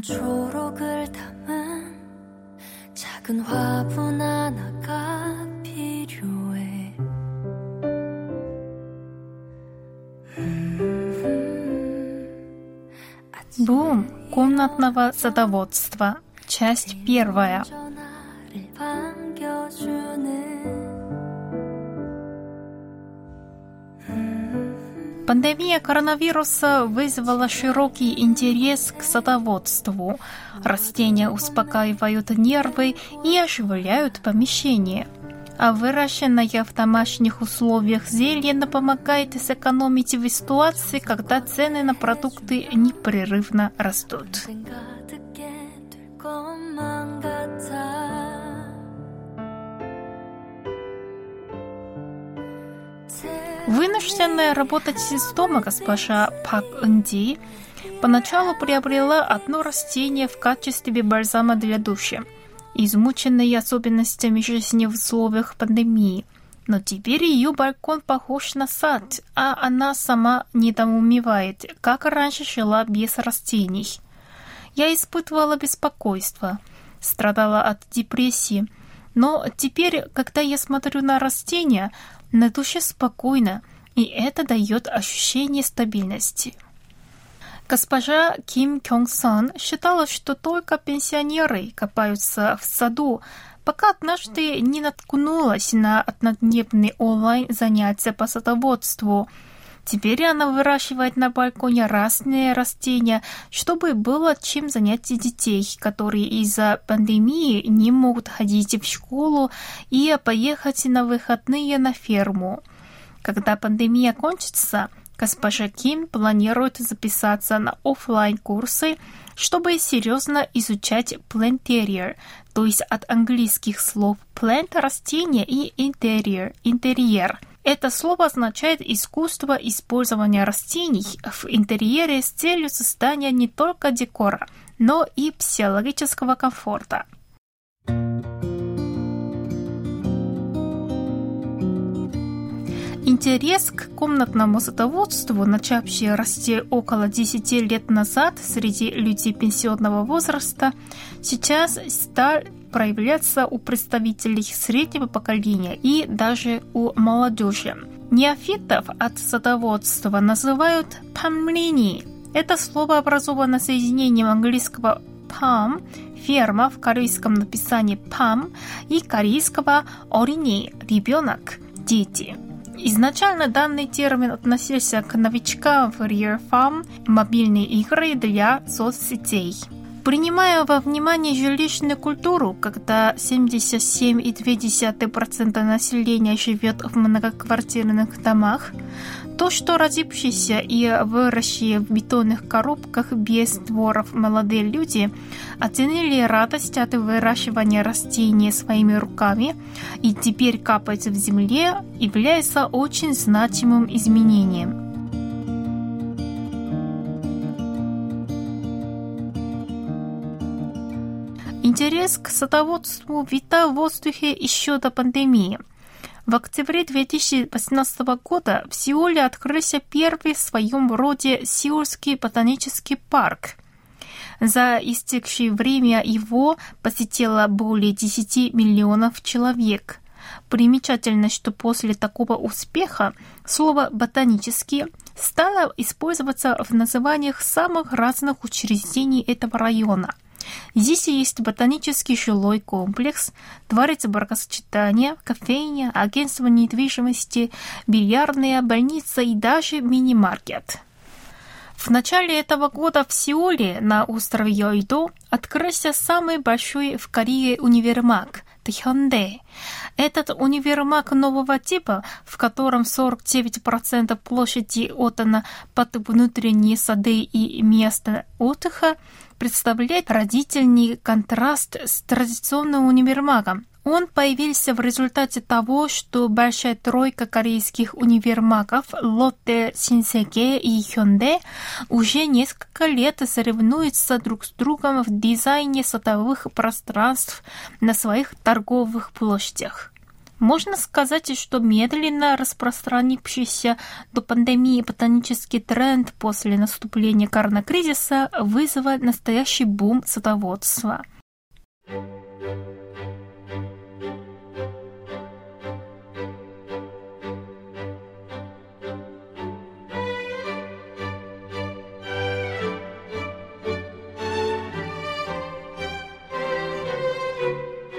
나는 초록을 담은 작은 화분 하나가 필요해. Бум комнатного садоводства. Часть первая. 전화를 반겨주는 Пандемия коронавируса вызвала широкий интерес к садоводству. Растения успокаивают нервы и оживляют помещение. А выращенная в домашних условиях зелень помогает сэкономить в ситуации, когда цены на продукты непрерывно растут. Вынужденная работать из дома госпожа Пак Энди поначалу приобрела одно растение в качестве бальзама для душа, измученной особенностями жизни в условиях пандемии. Но теперь ее балкон похож на сад, а она сама недоумевает, как раньше жила без растений. Я испытывала беспокойство, страдала от депрессии, но теперь, когда я смотрю на растения, на душе спокойно, и это дает ощущение стабильности. Госпожа Ким Кёнг-сон считала, что только пенсионеры копаются в саду, пока однажды не наткнулась на однодневные онлайн занятия по садоводству. Теперь она выращивает на балконе разные растения, чтобы было чем занять детей, которые из-за пандемии не могут ходить в школу и поехать на выходные на ферму. Когда пандемия кончится, госпожа Ким планирует записаться на оффлайн курсы чтобы серьезно изучать planterior, то есть от английских слов plant – растение и interior – интерьер. Это слово означает искусство использования растений в интерьере с целью создания не только декора, но и психологического комфорта. Интерес к комнатному садоводству, начавший расти около 10 лет назад среди людей пенсионного возраста, сейчас стал проявляться у представителей среднего поколения и даже у молодежи. Неофитов от садоводства называют памлини. Это слово образовано соединением английского palm – ферма в корейском написании palm и корейского орини – ребенок, дети. Изначально данный термин относился к новичкам в Rear Farm мобильные игры для соцсетей. Принимая во внимание жилищную культуру, когда 77,2% населения живет в многоквартирных домах, то, что родившиеся и выросшие в бетонных коробках без дворов молодые люди оценили радость от выращивания растений своими руками и теперь капать в земле, является очень значимым изменением. Интерес к садоводству витал в воздухе еще до пандемии. В октябре 2018 года в Сеуле открылся первый в своем роде Сеульский ботанический парк. За истекшее время его посетило более 10 миллионов человек. Примечательно, что после такого успеха слово «ботанический» стало использоваться в названиях самых разных учреждений этого района – Здесь есть ботанический жилой комплекс, дворец бракосочетания, кофейня, агентство недвижимости, бильярдная больница и даже мини-маркет. В начале этого года в Сеуле на острове Йойдо открылся самый большой в Корее универмаг – Тхёнде. Этот универмаг нового типа, в котором 49% площади отдано под внутренние сады и место отдыха, представляет родительный контраст с традиционным универмагом. Он появился в результате того, что большая тройка корейских универмагов Лотте, Синсеке и Hyundai уже несколько лет соревнуются друг с другом в дизайне садовых пространств на своих торговых площадях. Можно сказать, что медленно распространившийся до пандемии ботанический тренд после наступления коронакризиса вызвал настоящий бум садоводства.